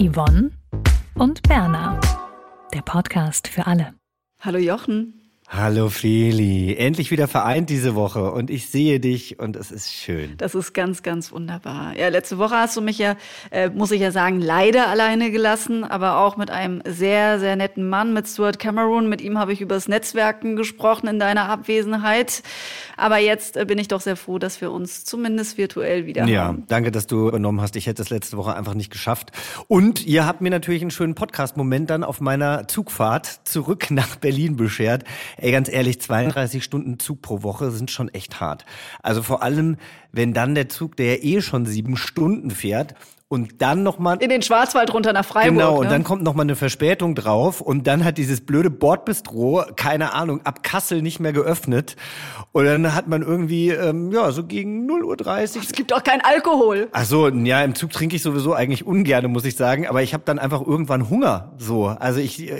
Yvonne und Berna. Der Podcast für alle. Hallo Jochen. Hallo Feli, endlich wieder vereint diese Woche und ich sehe dich und es ist schön. Das ist ganz, ganz wunderbar. Ja, letzte Woche hast du mich ja, äh, muss ich ja sagen, leider alleine gelassen, aber auch mit einem sehr, sehr netten Mann, mit Stuart Cameron. Mit ihm habe ich über das Netzwerken gesprochen in deiner Abwesenheit. Aber jetzt äh, bin ich doch sehr froh, dass wir uns zumindest virtuell wieder ja, haben. Ja, danke, dass du übernommen hast. Ich hätte es letzte Woche einfach nicht geschafft. Und ihr habt mir natürlich einen schönen Podcast-Moment dann auf meiner Zugfahrt zurück nach Berlin beschert. Ey, ganz ehrlich, 32 Stunden Zug pro Woche sind schon echt hart. Also vor allem, wenn dann der Zug, der ja eh schon sieben Stunden fährt und dann noch mal in den Schwarzwald runter nach Freiburg. Genau, und ne? dann kommt noch mal eine Verspätung drauf und dann hat dieses blöde Bordbistro, keine Ahnung, ab Kassel nicht mehr geöffnet und dann hat man irgendwie ähm, ja, so gegen 0:30 Uhr. Es gibt auch kein Alkohol. Ach so, ja, im Zug trinke ich sowieso eigentlich ungern, muss ich sagen, aber ich habe dann einfach irgendwann Hunger so. Also ich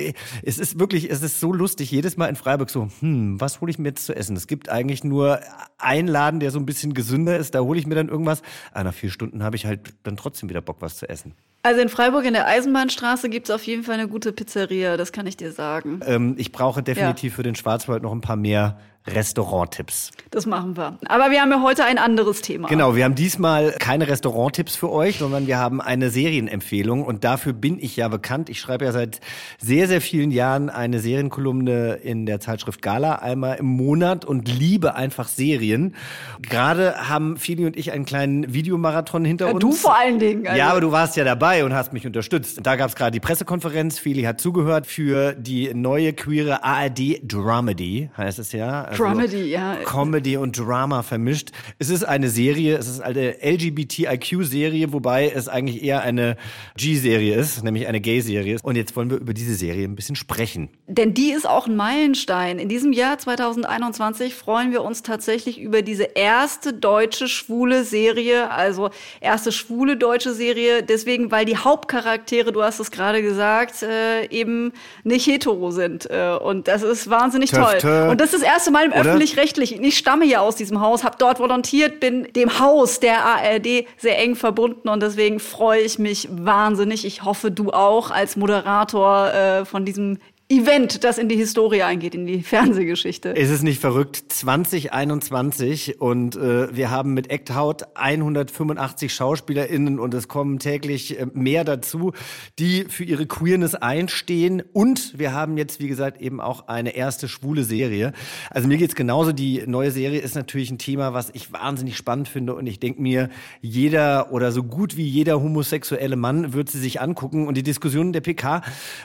es ist wirklich, es ist so lustig jedes Mal in Freiburg so, hm, was hole ich mir jetzt zu essen? Es gibt eigentlich nur einen Laden, der so ein bisschen gesünder ist, da hole ich mir dann irgendwas. Ah, nach vier Stunden habe ich halt dann trotzdem wieder wieder Bock, was zu essen. Also in Freiburg in der Eisenbahnstraße gibt es auf jeden Fall eine gute Pizzeria, das kann ich dir sagen. Ähm, ich brauche definitiv ja. für den Schwarzwald noch ein paar mehr Restauranttipps. Das machen wir. Aber wir haben ja heute ein anderes Thema. Genau, wir haben diesmal keine Restauranttipps für euch, sondern wir haben eine Serienempfehlung und dafür bin ich ja bekannt. Ich schreibe ja seit sehr, sehr vielen Jahren eine Serienkolumne in der Zeitschrift Gala einmal im Monat und liebe einfach Serien. Gerade haben Fili und ich einen kleinen Videomarathon hinter ja, uns. Du vor allen Dingen. Also. Ja, aber du warst ja dabei und hast mich unterstützt. Da gab es gerade die Pressekonferenz. Fili hat zugehört für die neue queere ARD Dramedy, heißt es ja. Also Comedy, ja. Comedy und Drama vermischt. Es ist eine Serie, es ist eine LGBTIQ-Serie, wobei es eigentlich eher eine G-Serie ist, nämlich eine Gay-Serie. Und jetzt wollen wir über diese Serie ein bisschen sprechen. Denn die ist auch ein Meilenstein. In diesem Jahr 2021 freuen wir uns tatsächlich über diese erste deutsche schwule Serie, also erste schwule deutsche Serie, deswegen, weil die Hauptcharaktere, du hast es gerade gesagt, äh, eben nicht hetero sind. Äh, und das ist wahnsinnig töf, toll. Töf. Und das ist das erste Mal allem öffentlich-rechtlich. Ich stamme ja aus diesem Haus, habe dort volontiert, bin dem Haus der ARD sehr eng verbunden und deswegen freue ich mich wahnsinnig. Ich hoffe, du auch als Moderator äh, von diesem Event, das in die Historie eingeht, in die Fernsehgeschichte. Ist es nicht verrückt? 2021 und äh, wir haben mit Acthaut 185 SchauspielerInnen und es kommen täglich äh, mehr dazu, die für ihre Queerness einstehen und wir haben jetzt, wie gesagt, eben auch eine erste schwule Serie. Also mir geht's genauso. Die neue Serie ist natürlich ein Thema, was ich wahnsinnig spannend finde und ich denke mir, jeder oder so gut wie jeder homosexuelle Mann wird sie sich angucken und die Diskussion der PK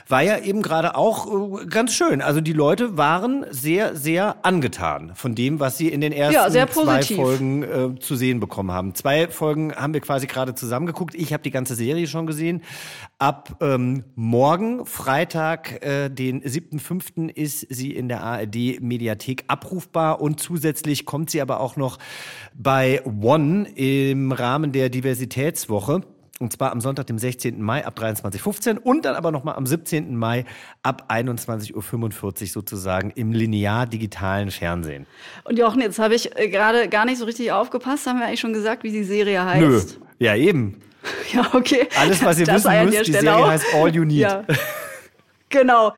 war ja eben gerade auch ganz schön. Also die Leute waren sehr, sehr angetan von dem, was sie in den ersten ja, zwei Folgen äh, zu sehen bekommen haben. Zwei Folgen haben wir quasi gerade zusammengeguckt. Ich habe die ganze Serie schon gesehen. Ab ähm, morgen, Freitag, äh, den 7.5. ist sie in der ARD-Mediathek abrufbar und zusätzlich kommt sie aber auch noch bei One im Rahmen der Diversitätswoche. Und zwar am Sonntag, dem 16. Mai ab 23.15 Uhr und dann aber nochmal am 17. Mai ab 21.45 Uhr sozusagen im linear-digitalen Fernsehen. Und Jochen, jetzt habe ich äh, gerade gar nicht so richtig aufgepasst. Haben wir eigentlich schon gesagt, wie die Serie heißt? Nö, ja eben. Ja, okay. Alles, was ihr das wissen müsst, die Serie auch. heißt All You Need. Ja. Genau.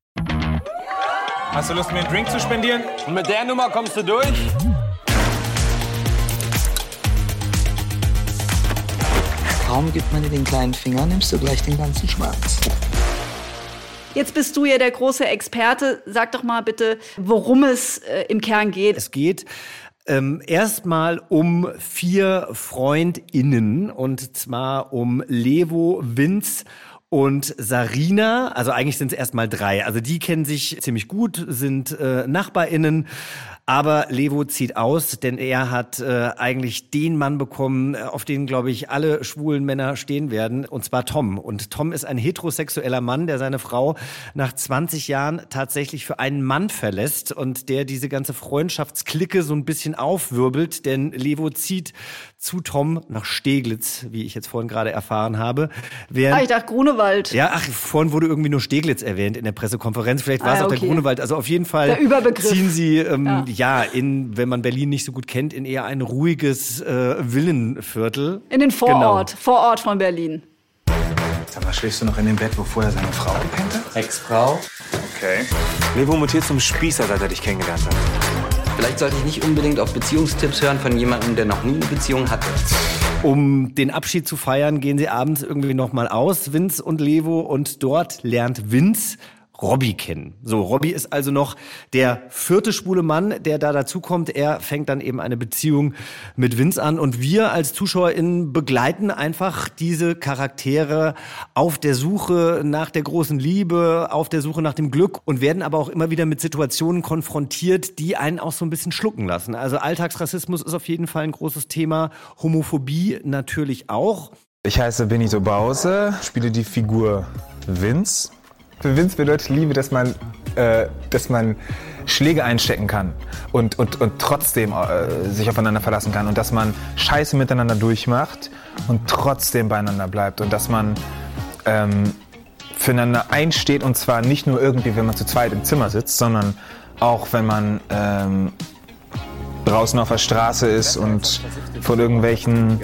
Hast du Lust, mir einen Drink zu spendieren? Und mit der Nummer kommst du durch? Kaum gibt man dir den kleinen Finger, nimmst du gleich den ganzen Schwanz. Jetzt bist du ja der große Experte. Sag doch mal bitte, worum es äh, im Kern geht. Es geht ähm, erstmal um vier FreundInnen und zwar um Levo, Vince und Sarina, also eigentlich sind es erstmal drei. Also die kennen sich ziemlich gut, sind äh, NachbarInnen, aber Levo zieht aus, denn er hat äh, eigentlich den Mann bekommen, äh, auf den, glaube ich, alle schwulen Männer stehen werden, und zwar Tom. Und Tom ist ein heterosexueller Mann, der seine Frau nach 20 Jahren tatsächlich für einen Mann verlässt und der diese ganze Freundschaftsklicke so ein bisschen aufwirbelt, denn Levo zieht zu Tom nach Steglitz, wie ich jetzt vorhin gerade erfahren habe. Während, ah, ich dachte Grunewald. Ja, ach, vorhin wurde irgendwie nur Steglitz erwähnt in der Pressekonferenz. Vielleicht war es ah, auch okay. der Grunewald. Also auf jeden Fall ziehen sie ähm, ja ja, in, wenn man Berlin nicht so gut kennt, in eher ein ruhiges äh, Villenviertel. In den Vorort, genau. Vorort von Berlin. Sag mal, schläfst du noch in dem Bett, wo vorher seine Frau gepennt hat? Ex-Frau? Okay. Levo mutiert zum Spießer, seit er dich kennengelernt hat. Vielleicht sollte ich nicht unbedingt auf Beziehungstipps hören von jemandem, der noch nie eine Beziehung hatte. Um den Abschied zu feiern, gehen sie abends irgendwie nochmal aus, Vince und Levo, und dort lernt Vince Robbie kennen. So, Robbie ist also noch der vierte schwule Mann, der da dazukommt. Er fängt dann eben eine Beziehung mit Vince an und wir als ZuschauerInnen begleiten einfach diese Charaktere auf der Suche nach der großen Liebe, auf der Suche nach dem Glück und werden aber auch immer wieder mit Situationen konfrontiert, die einen auch so ein bisschen schlucken lassen. Also Alltagsrassismus ist auf jeden Fall ein großes Thema, Homophobie natürlich auch. Ich heiße Benito Bause, spiele die Figur Vince. Für Vince bedeutet Liebe, dass man, äh, dass man Schläge einstecken kann und, und, und trotzdem äh, sich aufeinander verlassen kann und dass man Scheiße miteinander durchmacht und trotzdem beieinander bleibt und dass man ähm, füreinander einsteht und zwar nicht nur irgendwie, wenn man zu zweit im Zimmer sitzt, sondern auch wenn man ähm, draußen auf der Straße ist und von irgendwelchen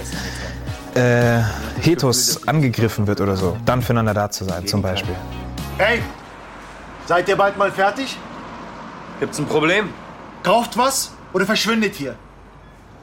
äh, Hetos angegriffen wird oder so, dann füreinander da zu sein zum Beispiel. Hey, seid ihr bald mal fertig? Gibt's ein Problem? Kauft was oder verschwindet hier?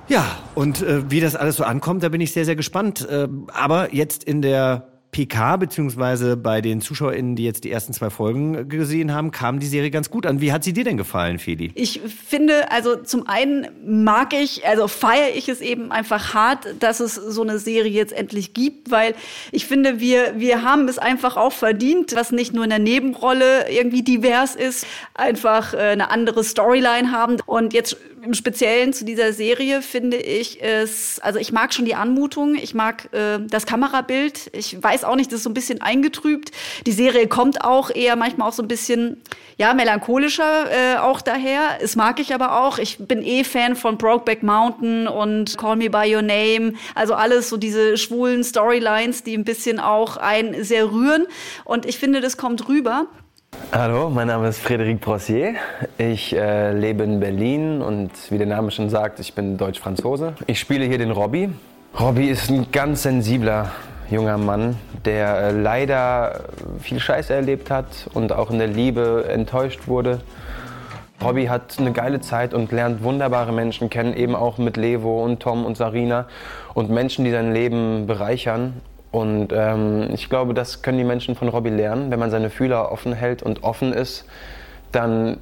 Ja, und äh, wie das alles so ankommt, da bin ich sehr, sehr gespannt. Äh, aber jetzt in der PK, beziehungsweise bei den ZuschauerInnen, die jetzt die ersten zwei Folgen gesehen haben, kam die Serie ganz gut an. Wie hat sie dir denn gefallen, Feli? Ich finde, also zum einen mag ich, also feiere ich es eben einfach hart, dass es so eine Serie jetzt endlich gibt, weil ich finde, wir, wir haben es einfach auch verdient, was nicht nur in der Nebenrolle irgendwie divers ist, einfach äh, eine andere Storyline haben. Und jetzt im Speziellen zu dieser Serie finde ich es, also ich mag schon die Anmutung, ich mag äh, das Kamerabild, ich weiß auch nicht, das ist so ein bisschen eingetrübt. Die Serie kommt auch eher manchmal auch so ein bisschen, ja, melancholischer äh, auch daher. Es mag ich aber auch. Ich bin eh Fan von Brokeback Mountain und Call Me By Your Name. Also alles so diese schwulen Storylines, die ein bisschen auch einen sehr rühren. Und ich finde, das kommt rüber. Hallo, mein Name ist Frédéric Brossier. Ich äh, lebe in Berlin und wie der Name schon sagt, ich bin Deutsch-Franzose. Ich spiele hier den Robby. Robby ist ein ganz sensibler junger Mann, der äh, leider viel Scheiße erlebt hat und auch in der Liebe enttäuscht wurde. Robby hat eine geile Zeit und lernt wunderbare Menschen kennen, eben auch mit Levo und Tom und Sarina und Menschen, die sein Leben bereichern. Und ähm, ich glaube, das können die Menschen von Robbie lernen. Wenn man seine Fühler offen hält und offen ist, dann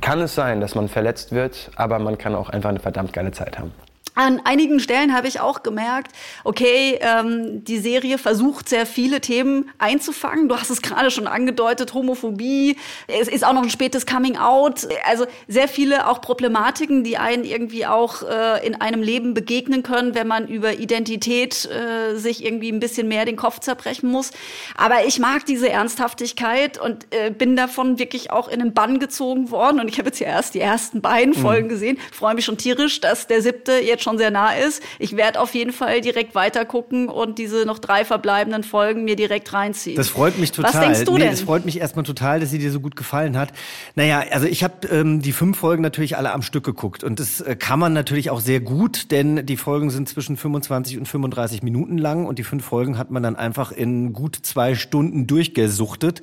kann es sein, dass man verletzt wird, aber man kann auch einfach eine verdammt geile Zeit haben. An einigen Stellen habe ich auch gemerkt, okay, ähm, die Serie versucht sehr viele Themen einzufangen. Du hast es gerade schon angedeutet, Homophobie. Es ist auch noch ein spätes Coming Out. Also sehr viele auch Problematiken, die einen irgendwie auch äh, in einem Leben begegnen können, wenn man über Identität äh, sich irgendwie ein bisschen mehr den Kopf zerbrechen muss. Aber ich mag diese Ernsthaftigkeit und äh, bin davon wirklich auch in den Bann gezogen worden. Und ich habe jetzt ja erst die ersten beiden Folgen gesehen. Freue mich schon tierisch, dass der siebte jetzt schon sehr nah ist. Ich werde auf jeden Fall direkt weiter gucken und diese noch drei verbleibenden Folgen mir direkt reinziehen. Das freut mich total. Was denkst du nee, denn? Es freut mich erstmal total, dass sie dir so gut gefallen hat. Naja, also ich habe ähm, die fünf Folgen natürlich alle am Stück geguckt und das äh, kann man natürlich auch sehr gut, denn die Folgen sind zwischen 25 und 35 Minuten lang und die fünf Folgen hat man dann einfach in gut zwei Stunden durchgesuchtet.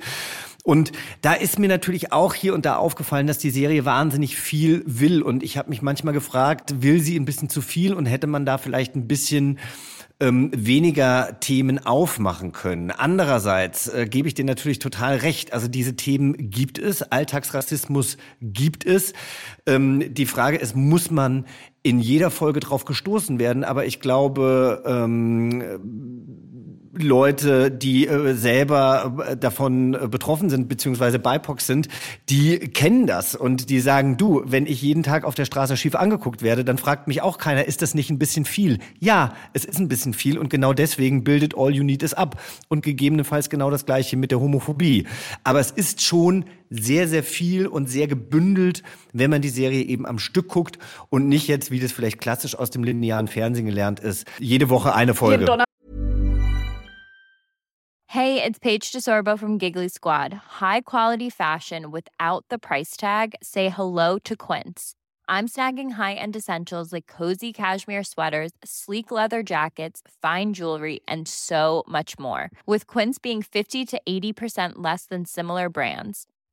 Und da ist mir natürlich auch hier und da aufgefallen, dass die Serie wahnsinnig viel will. Und ich habe mich manchmal gefragt, will sie ein bisschen zu viel und hätte man da vielleicht ein bisschen ähm, weniger Themen aufmachen können. Andererseits äh, gebe ich dir natürlich total recht. Also diese Themen gibt es, Alltagsrassismus gibt es. Ähm, die Frage ist, muss man in jeder Folge drauf gestoßen werden? Aber ich glaube, ähm, Leute, die äh, selber äh, davon äh, betroffen sind, beziehungsweise BIPOC sind, die kennen das und die sagen, du, wenn ich jeden Tag auf der Straße schief angeguckt werde, dann fragt mich auch keiner, ist das nicht ein bisschen viel? Ja, es ist ein bisschen viel und genau deswegen bildet All You Need Is ab und gegebenenfalls genau das gleiche mit der Homophobie. Aber es ist schon sehr, sehr viel und sehr gebündelt, wenn man die Serie eben am Stück guckt und nicht jetzt, wie das vielleicht klassisch aus dem linearen Fernsehen gelernt ist, jede Woche eine Folge. Hey, it's Paige DeSorbo from Giggly Squad. High quality fashion without the price tag. Say hello to Quince. I'm snagging high-end essentials like cozy cashmere sweaters, sleek leather jackets, fine jewelry, and so much more. With Quince being 50 to 80% less than similar brands.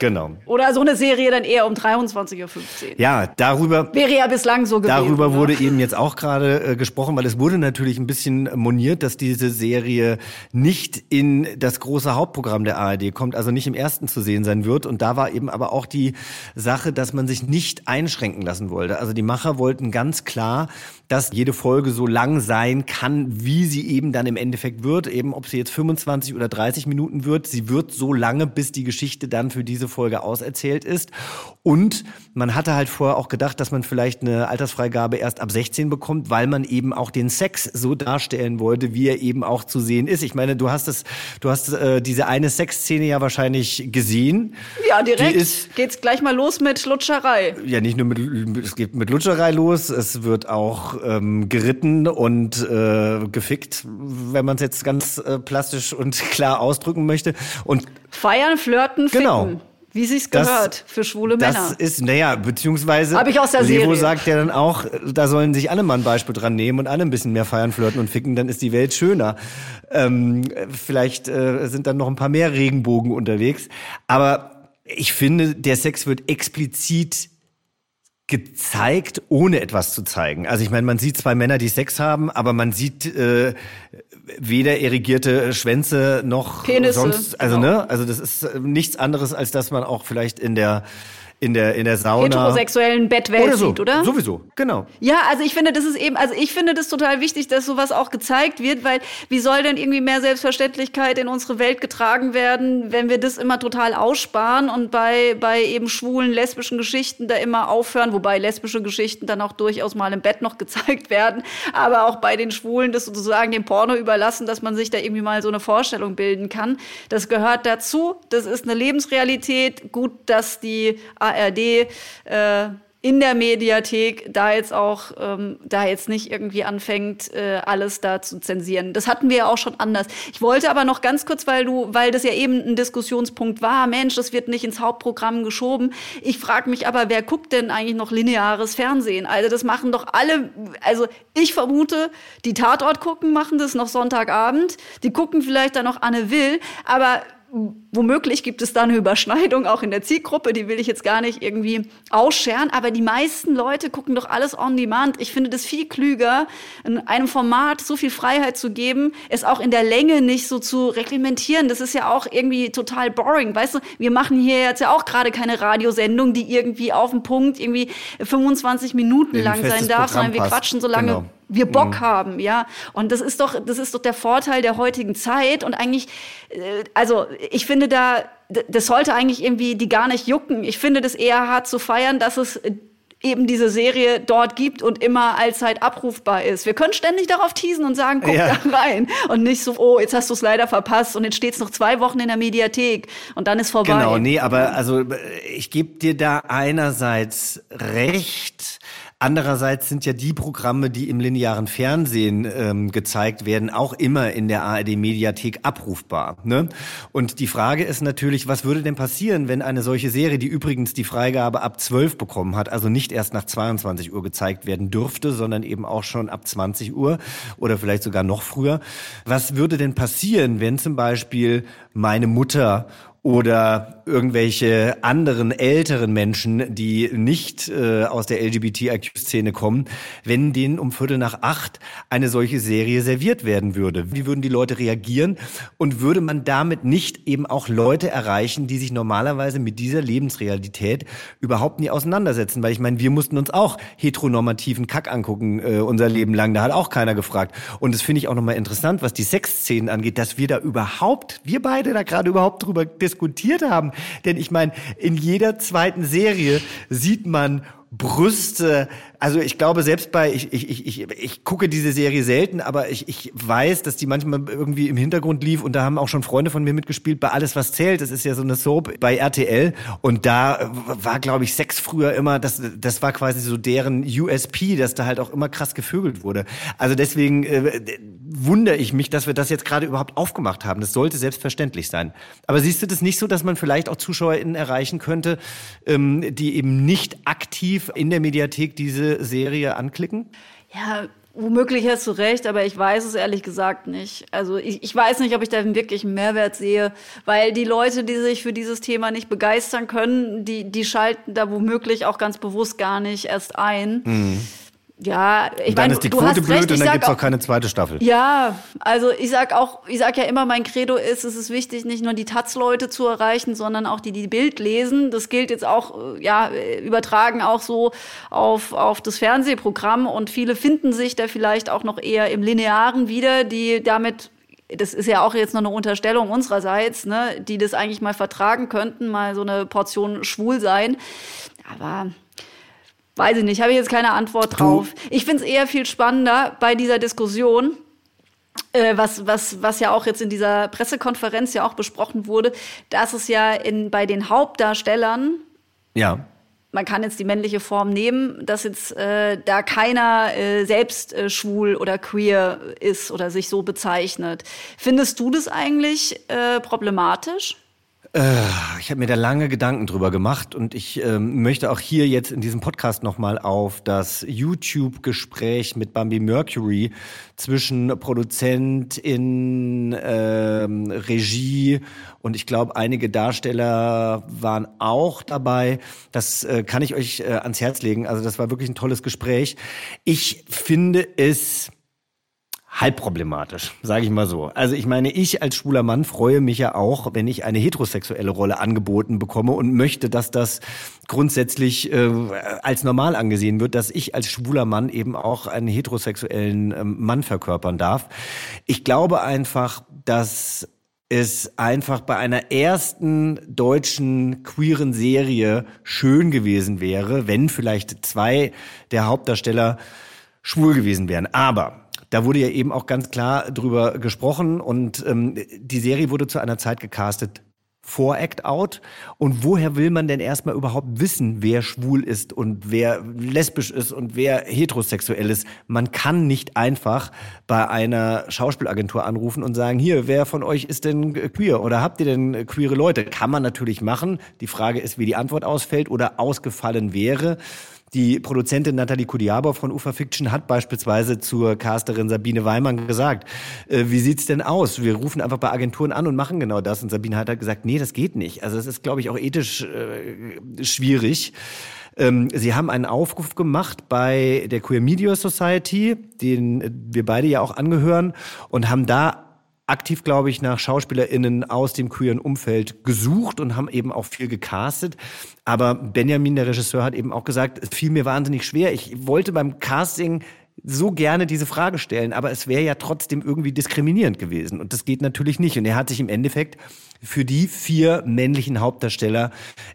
genau. Oder so eine Serie dann eher um 23.15 Uhr. Ja, darüber. Wäre ja bislang so gewesen. Darüber ne? wurde eben jetzt auch gerade äh, gesprochen, weil es wurde natürlich ein bisschen moniert, dass diese Serie nicht in das große Hauptprogramm der ARD kommt, also nicht im ersten zu sehen sein wird. Und da war eben aber auch die Sache, dass man sich nicht einschränken lassen wollte. Also die Macher wollten ganz klar, dass jede Folge so lang sein kann, wie sie eben dann im Endeffekt wird. Eben ob sie jetzt 25 oder 30 Minuten wird. Sie wird so lange, bis die Geschichte dann für diese Folge auserzählt ist. Und man hatte halt vorher auch gedacht, dass man vielleicht eine Altersfreigabe erst ab 16 bekommt, weil man eben auch den Sex so darstellen wollte, wie er eben auch zu sehen ist. Ich meine, du hast es, du hast äh, diese eine Sexszene ja wahrscheinlich gesehen. Ja, direkt Die ist, geht's gleich mal los mit Lutscherei. ja, nicht nur mit, es geht mit Lutscherei los, es wird auch ähm, geritten und äh, gefickt, wenn man es jetzt ganz äh, plastisch und klar ausdrücken möchte. Und Feiern, flirten, ficken. Genau. Wie sich's Das- gehört für schwule das Männer. ist, naja, beziehungsweise Hab ich aus der Levo Serie. sagt ja dann auch, da sollen sich alle mal ein Beispiel dran nehmen und alle ein bisschen mehr feiern, flirten und ficken, dann ist die Welt schöner. Ähm, vielleicht äh, sind dann noch ein paar mehr Regenbogen unterwegs. Aber ich finde, der Sex wird explizit gezeigt, ohne etwas zu zeigen. Also ich meine, man sieht zwei Männer, die Sex haben, aber man sieht äh, weder erigierte Schwänze noch Penisse, sonst. Also genau. ne, also das ist äh, nichts anderes, als dass man auch vielleicht in der in der in der Sauna Heterosexuellen Bettwelt oder so. sieht, oder? Sowieso, genau. Ja, also ich finde, das ist eben, also ich finde das total wichtig, dass sowas auch gezeigt wird, weil wie soll denn irgendwie mehr Selbstverständlichkeit in unsere Welt getragen werden, wenn wir das immer total aussparen und bei, bei eben schwulen, lesbischen Geschichten da immer aufhören, wobei lesbische Geschichten dann auch durchaus mal im Bett noch gezeigt werden, aber auch bei den Schwulen das sozusagen dem Porno überlassen, dass man sich da irgendwie mal so eine Vorstellung bilden kann. Das gehört dazu, das ist eine Lebensrealität. Gut, dass die ARD äh, in der Mediathek da jetzt auch ähm, da jetzt nicht irgendwie anfängt äh, alles da zu zensieren. Das hatten wir ja auch schon anders. Ich wollte aber noch ganz kurz, weil du, weil das ja eben ein Diskussionspunkt war, Mensch, das wird nicht ins Hauptprogramm geschoben. Ich frage mich aber, wer guckt denn eigentlich noch lineares Fernsehen? Also das machen doch alle. Also ich vermute, die Tatort gucken machen das noch Sonntagabend. Die gucken vielleicht dann noch Anne Will, aber Womöglich gibt es da eine Überschneidung auch in der Zielgruppe, die will ich jetzt gar nicht irgendwie ausscheren, aber die meisten Leute gucken doch alles on demand. Ich finde das viel klüger, in einem Format so viel Freiheit zu geben, es auch in der Länge nicht so zu reglementieren. Das ist ja auch irgendwie total boring. Weißt du, wir machen hier jetzt ja auch gerade keine Radiosendung, die irgendwie auf den Punkt irgendwie 25 Minuten lang sein darf, sondern wir Programm passt. quatschen so lange Genau. Wir Bock haben, ja. Und das ist doch, das ist doch der Vorteil der heutigen Zeit. Und eigentlich, äh, also ich finde da, das sollte eigentlich irgendwie die gar nicht jucken. Ich finde das eher hart zu feiern, dass es äh, eben diese Serie dort gibt und immer allzeit abrufbar ist. Wir können ständig darauf teasen und sagen, guck Ja. da rein. Und nicht so, oh, jetzt hast du es leider verpasst und jetzt steht es noch zwei Wochen in der Mediathek und dann ist vorbei. Genau, nee, aber also äh, ich gebe dir da einerseits recht. Andererseits sind ja die Programme, die im linearen Fernsehen ähm, gezeigt werden, auch immer in der ARD-Mediathek abrufbar. Ne? Und die Frage ist natürlich, was würde denn passieren, wenn eine solche Serie, die übrigens die Freigabe ab 12 bekommen hat, also nicht erst nach 22 Uhr gezeigt werden dürfte, sondern eben auch schon ab 20 Uhr oder vielleicht sogar noch früher. Was würde denn passieren, wenn zum Beispiel meine Mutter oder irgendwelche anderen älteren Menschen, die nicht äh, aus der LGBTIQ-Szene kommen, wenn denen um Viertel nach acht eine solche Serie serviert werden würde. Wie würden die Leute reagieren? Und würde man damit nicht eben auch Leute erreichen, die sich normalerweise mit dieser Lebensrealität überhaupt nie auseinandersetzen? Weil ich meine, wir mussten uns auch heteronormativen Kack angucken äh, unser Leben lang. Da hat auch keiner gefragt. Und das finde ich auch nochmal interessant, was die Sexszenen angeht, dass wir da überhaupt, wir beide da gerade überhaupt drüber diskutiert haben. Denn ich meine, in jeder zweiten Serie sieht man Brüste, Also ich glaube, selbst bei, ich, ich, ich, ich, ich gucke diese Serie selten, aber ich, ich weiß, dass die manchmal irgendwie im Hintergrund lief und da haben auch schon Freunde von mir mitgespielt bei Alles, was zählt. Das ist ja so eine Soap bei RTL und da war, glaube ich, Sex früher immer, das, das war quasi so deren USP, dass da halt auch immer krass gevögelt wurde. Also deswegen äh, wundere ich mich, dass wir das jetzt gerade überhaupt aufgemacht haben. Das sollte selbstverständlich sein. Aber siehst du das nicht so, dass man vielleicht auch ZuschauerInnen erreichen könnte, ähm, die eben nicht aktiv in der Mediathek diese Serie anklicken? Ja, Womöglich hast du recht, aber ich weiß es ehrlich gesagt nicht. Also ich, ich weiß nicht, ob ich da wirklich einen Mehrwert sehe, weil die Leute, die sich für dieses Thema nicht begeistern können, die, die schalten da womöglich auch ganz bewusst gar nicht erst ein. Mhm. Ja, ich und dann mein, ist die Quote blöd recht, und dann gibt's auch, auch keine zweite Staffel. Ja, also ich sag auch, ich sag ja immer, mein Credo ist, es ist wichtig, nicht nur die Taz-Leute zu erreichen, sondern auch die, die Bild lesen. Das gilt jetzt auch, äh, ja, übertragen auch so auf, auf das Fernsehprogramm und viele finden sich da vielleicht auch noch eher im Linearen wieder, die damit das ist ja auch jetzt noch eine Unterstellung unsererseits, ne, die das eigentlich mal vertragen könnten, mal so eine Portion schwul sein. Aber Weiß ich nicht, habe ich jetzt keine Antwort drauf. Du. Ich finde es eher viel spannender bei dieser Diskussion, äh, was, was, was ja auch jetzt in dieser Pressekonferenz ja auch besprochen wurde, dass es ja in, bei den Hauptdarstellern ja man kann jetzt die männliche Form nehmen, dass jetzt äh, da keiner äh, selbst äh, schwul oder queer ist oder sich so bezeichnet. Findest du das eigentlich äh, problematisch? Äh, ich habe mir da lange Gedanken drüber gemacht und ich ähm, möchte auch hier jetzt in diesem Podcast nochmal auf das YouTube-Gespräch mit Bambi Mercury zwischen Produzent in ähm, Regie und ich glaube, einige Darsteller waren auch dabei. Das äh, kann ich euch äh, ans Herz legen. Also das war wirklich ein tolles Gespräch. Ich finde es halb problematisch, sage ich mal so. Also ich meine, ich als schwuler Mann freue mich ja auch, wenn ich eine heterosexuelle Rolle angeboten bekomme und möchte, dass das grundsätzlich äh, als normal angesehen wird, dass ich als schwuler Mann eben auch einen heterosexuellen äh, Mann verkörpern darf. Ich glaube einfach, dass es einfach bei einer ersten deutschen queeren Serie schön gewesen wäre, wenn vielleicht zwei der Hauptdarsteller schwul gewesen wären. Aber da wurde ja eben auch ganz klar drüber gesprochen und ähm, die Serie wurde zu einer Zeit gecastet vor Act Out. Und woher will man denn erstmal überhaupt wissen, wer schwul ist und wer lesbisch ist und wer heterosexuell ist? Man kann nicht einfach bei einer Schauspielagentur anrufen und sagen, hier, wer von euch ist denn queer oder habt ihr denn queere Leute? Kann man natürlich machen. Die Frage ist, wie die Antwort ausfällt oder ausgefallen wäre. Die Produzentin Nathalie Kudiabov von Ufa Fiction hat beispielsweise zur Casterin Sabine Weimann gesagt, äh, wie sieht's denn aus? Wir rufen einfach bei Agenturen an und machen genau das. Und Sabine hat halt gesagt, nee, das geht nicht. Also es ist, glaube ich, auch ethisch äh, schwierig. Ähm, sie haben einen Aufruf gemacht bei der Queer Media Society, den wir beide ja auch angehören, und haben da aktiv, glaube ich, nach SchauspielerInnen aus dem queeren Umfeld gesucht und haben eben auch viel gecastet. Aber Benjamin, der Regisseur, hat eben auch gesagt, es fiel mir wahnsinnig schwer. Ich wollte beim Casting so gerne diese Frage stellen, aber es wäre ja trotzdem irgendwie diskriminierend gewesen. Und das geht natürlich nicht. Und er hat sich im Endeffekt für die vier männlichen Hauptdarsteller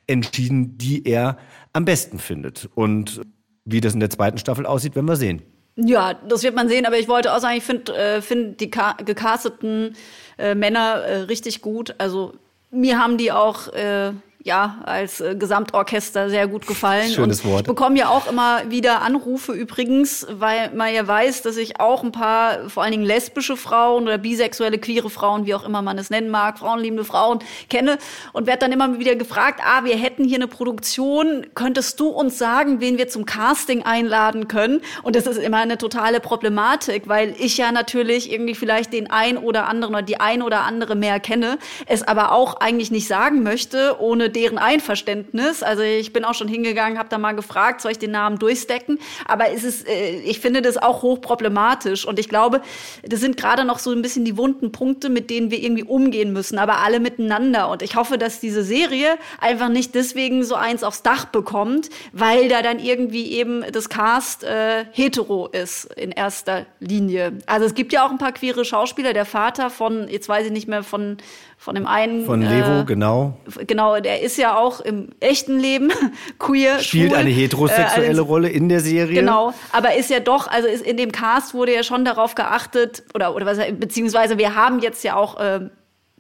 entschieden, die er am besten findet. Und wie das in der zweiten Staffel aussieht, werden wir sehen. Ja, das wird man sehen, aber ich wollte auch sagen, ich finde äh, find die gecasteten äh, Männer äh, richtig gut. Also mir haben die auch äh, ja, als äh, Gesamtorchester sehr gut gefallen. Schönes und Wort. Ich bekomme ja auch immer wieder Anrufe übrigens, weil man ja weiß, dass ich auch ein paar, vor allen Dingen lesbische Frauen oder bisexuelle, queere Frauen, wie auch immer man es nennen mag, frauenliebende Frauen kenne und werde dann immer wieder gefragt, ah, wir hätten hier eine Produktion, könntest du uns sagen, wen wir zum Casting einladen können? Und das ist immer eine totale Problematik, weil ich ja natürlich irgendwie vielleicht den ein oder anderen oder die ein oder andere mehr kenne, es aber auch eigentlich nicht sagen möchte, ohne deren Einverständnis. Also ich bin auch schon hingegangen, habe da mal gefragt, soll ich den Namen durchstecken? Aber es ist, äh, ich finde das auch hochproblematisch und ich glaube, das sind gerade noch so ein bisschen die wunden Punkte, mit denen wir irgendwie umgehen müssen, aber alle miteinander. Und ich hoffe, dass diese Serie einfach nicht deswegen so eins aufs Dach bekommt, weil da dann irgendwie eben das Cast äh, hetero ist in erster Linie. Also es gibt ja auch ein paar queere Schauspieler. Der Vater von, jetzt weiß ich nicht mehr von von dem einen. Von Levo, äh, genau. Genau, der ist ja auch im echten Leben queer. Spielt schwul, eine heterosexuelle äh, Rolle in der Serie. Genau, aber ist ja doch, also ist in dem Cast wurde ja schon darauf geachtet, oder, oder was, beziehungsweise wir haben jetzt ja auch äh,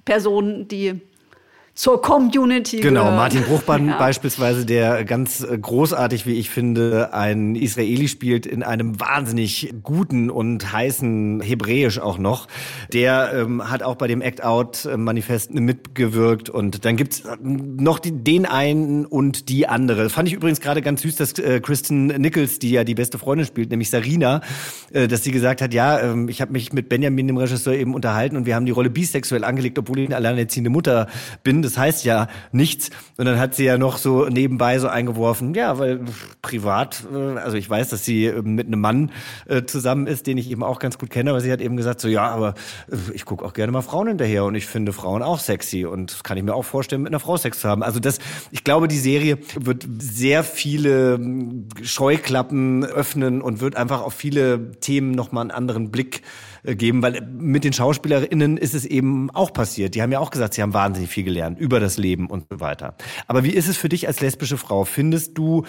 Personen, die zur Community Genau, gehören. Martin Bruchmann ja. beispielsweise, der ganz äh, großartig, wie ich finde, ein Israeli spielt in einem wahnsinnig guten und heißen Hebräisch auch noch. Der ähm, hat auch bei dem Act Out Manifest mitgewirkt und dann gibt's noch die, den einen und die andere. Fand ich übrigens gerade ganz süß, dass äh, Kristen Nichols, die ja die beste Freundin spielt, nämlich Sarina, äh, dass sie gesagt hat, ja, äh, ich habe mich mit Benjamin, dem Regisseur, eben unterhalten und wir haben die Rolle bisexuell angelegt, obwohl ich eine alleinerziehende Mutter bin das heißt ja nichts. Und dann hat sie ja noch so nebenbei so eingeworfen, ja, weil privat, äh, also ich weiß, dass sie äh, mit einem Mann äh, zusammen ist, den ich eben auch ganz gut kenne, aber sie hat eben gesagt, so ja, aber ich gucke auch gerne mal Frauen hinterher und ich finde Frauen auch sexy und das kann ich mir auch vorstellen, mit einer Frau Sex zu haben. Also das, ich glaube, die Serie wird sehr viele Scheuklappen öffnen und wird einfach auf viele Themen nochmal einen anderen Blick geben, weil mit den SchauspielerInnen ist es eben auch passiert. Die haben ja auch gesagt, sie haben wahnsinnig viel gelernt über das Leben und so weiter. Aber wie ist es für dich als lesbische Frau? Findest du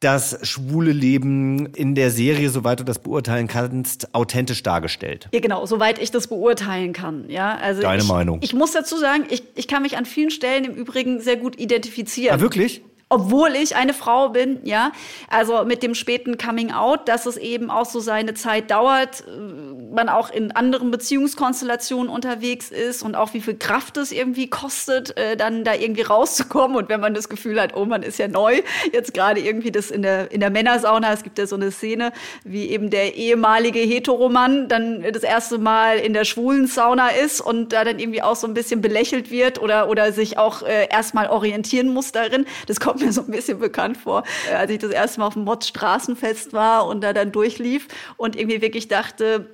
das schwule Leben in der Serie, soweit du das beurteilen kannst, authentisch dargestellt? Ja, genau, soweit ich das beurteilen kann. Ja, also Deine ich, Meinung. Ich muss dazu sagen, ich, ich kann mich an vielen Stellen im Übrigen sehr gut identifizieren. Ah, wirklich? Obwohl ich eine Frau bin, ja. Also mit dem späten Coming Out, dass es eben auch so seine Zeit dauert, äh, man auch in anderen Beziehungskonstellationen unterwegs ist und auch wie viel Kraft es irgendwie kostet, äh, dann da irgendwie rauszukommen. Und wenn man das Gefühl hat, oh, man ist ja neu, jetzt gerade irgendwie das in der, in der Männersauna, es gibt ja so eine Szene, wie eben der ehemalige Heteromann dann das erste Mal in der schwulen Sauna ist und da dann irgendwie auch so ein bisschen belächelt wird oder, oder sich auch äh, erstmal orientieren muss darin. Das kommt mir so ein bisschen bekannt vor, äh, als ich das erste Mal auf dem Mod Straßenfest war und da dann durchlief und irgendwie wirklich dachte,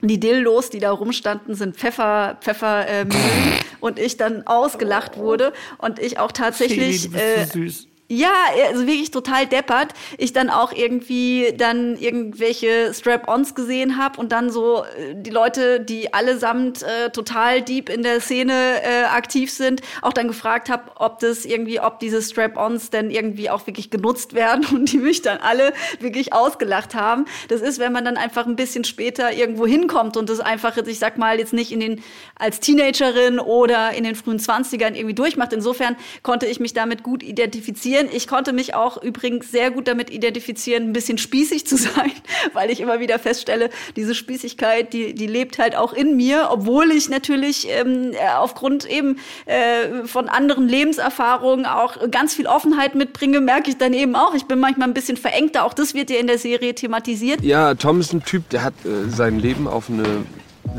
die Dildos, die da rumstanden, sind Pfeffer, Pfeffer äh, und ich dann ausgelacht wurde und ich auch tatsächlich. Feli, du bist so süß. Ja, also wirklich total deppert. Ich dann auch irgendwie dann irgendwelche Strap-ons gesehen habe und dann so äh, die Leute, die allesamt äh, total deep in der Szene äh, aktiv sind, auch dann gefragt habe, ob das irgendwie, ob diese Strap-ons denn irgendwie auch wirklich genutzt werden und die mich dann alle wirklich ausgelacht haben. Das ist, wenn man dann einfach ein bisschen später irgendwo hinkommt und das einfach, ich sag mal, jetzt nicht in den als Teenagerin oder in den frühen Zwanzigern irgendwie durchmacht. Insofern konnte ich mich damit gut identifizieren identifizieren. Ich konnte mich auch übrigens sehr gut damit identifizieren, ein bisschen spießig zu sein, weil ich immer wieder feststelle, diese Spießigkeit, die, die lebt halt auch in mir, obwohl ich natürlich ähm, äh, aufgrund eben äh, von anderen Lebenserfahrungen auch ganz viel Offenheit mitbringe, merke ich dann eben auch. Ich bin manchmal ein bisschen verengter. Auch das wird ja in der Serie thematisiert. Ja, Tom ist ein Typ, der hat äh, sein Leben auf eine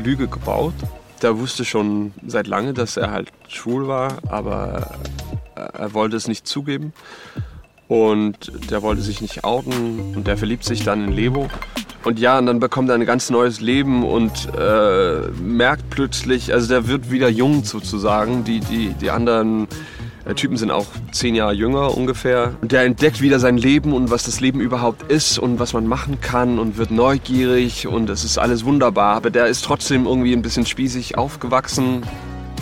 Lüge gebaut. Der wusste schon seit lange, dass er halt schwul war, aber er wollte es nicht zugeben und der wollte sich nicht outen und der verliebt sich dann in Lebo. Und ja, und dann bekommt er ein ganz neues Leben und äh, merkt plötzlich, also der wird wieder jung sozusagen. Die, die, die anderen äh, Typen sind auch zehn Jahre jünger ungefähr. Und der entdeckt wieder sein Leben und was das Leben überhaupt ist und was man machen kann und wird neugierig und es ist alles wunderbar. Aber der ist trotzdem irgendwie ein bisschen spießig aufgewachsen.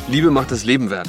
Liebe macht das Leben wert.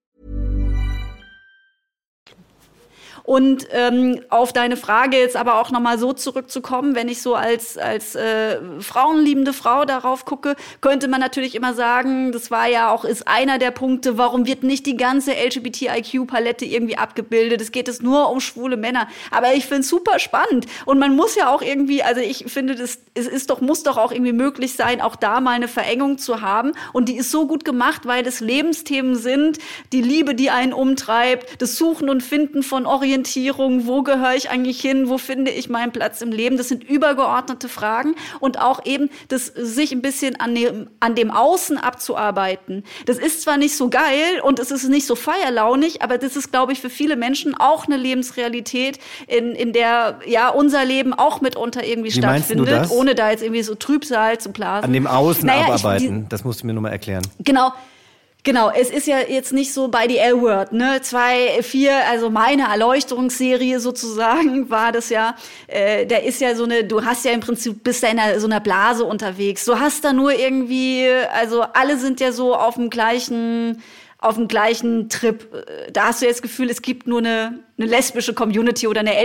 Und ähm, auf deine Frage jetzt aber auch nochmal so zurückzukommen, wenn ich so als, als äh, frauenliebende Frau darauf gucke, könnte man natürlich immer sagen, das war ja auch, ist einer der Punkte, warum wird nicht die ganze LGBTIQ-Palette irgendwie abgebildet? Es geht es nur um schwule Männer. Aber ich finde es super spannend. Und man muss ja auch irgendwie, also ich finde, das, es ist doch, muss doch auch irgendwie möglich sein, auch da mal eine Verengung zu haben. Und die ist so gut gemacht, weil das Lebensthemen sind, die Liebe, die einen umtreibt, das Suchen und Finden von Orientierung Selbstorientierung, wo gehöre ich eigentlich hin, wo finde ich meinen Platz im Leben, das sind übergeordnete Fragen und auch eben das sich ein bisschen an dem, an dem Außen abzuarbeiten. Das ist zwar nicht so geil und es ist nicht so feierlaunig, aber das ist, glaube ich, für viele Menschen auch eine Lebensrealität, in, in der ja unser Leben auch mitunter irgendwie Wie stattfindet, ohne da jetzt irgendwie so Trübsal zu blasen. An dem Außen Naja, ich- abarbeiten, das musst du mir nur mal erklären. Genau. Genau, es ist ja jetzt nicht so bei die L-Word, ne? Zwei, vier, also meine Erleuchtungsserie sozusagen war das ja, äh, da ist ja so eine, du hast ja im Prinzip, bist da in einer, so einer Blase unterwegs. Du hast da nur irgendwie, also alle sind ja so auf dem gleichen, auf dem gleichen Trip. Äh, Da hast du jetzt das Gefühl, es gibt nur eine, eine lesbische Community oder eine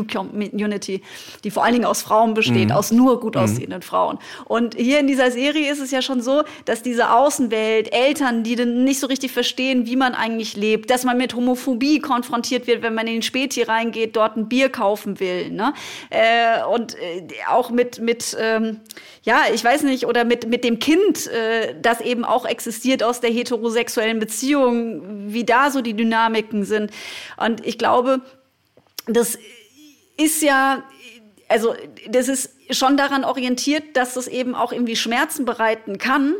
LGBTIQ-Community, die vor allen Dingen aus Frauen besteht, Mhm. aus nur gut Mhm. aussehenden Frauen. Und hier in dieser Serie ist es ja schon so, dass diese Außenwelt, Eltern, die dann nicht so richtig verstehen, wie man eigentlich lebt, dass man mit Homophobie konfrontiert wird, wenn man in den Späti reingeht, dort ein Bier kaufen will. Ne? Äh, und äh, auch mit, mit ähm, ja, ich weiß nicht, oder mit, mit dem Kind, äh, das eben auch existiert aus der heterosexuellen Beziehung, wie da so die Dynamiken sind. Und ich glaube, das ist ja, also das ist schon daran orientiert, dass das eben auch irgendwie Schmerzen bereiten kann.